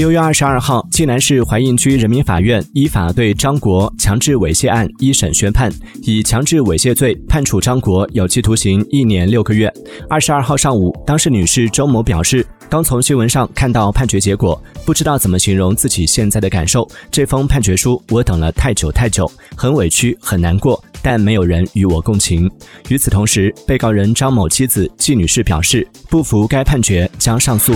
六月二十二号济南市槐荫区人民法院依法对张国强制猥亵案一审宣判以强制猥亵罪判处张国有期徒刑一年六个月。二十二号上午当事女士周某表示刚从新闻上看到判决结果不知道怎么形容自己现在的感受这封判决书我等了太久太久很委屈很难过但没有人与我共情。与此同时被告人张某妻子季女士表示不服该判决将上诉。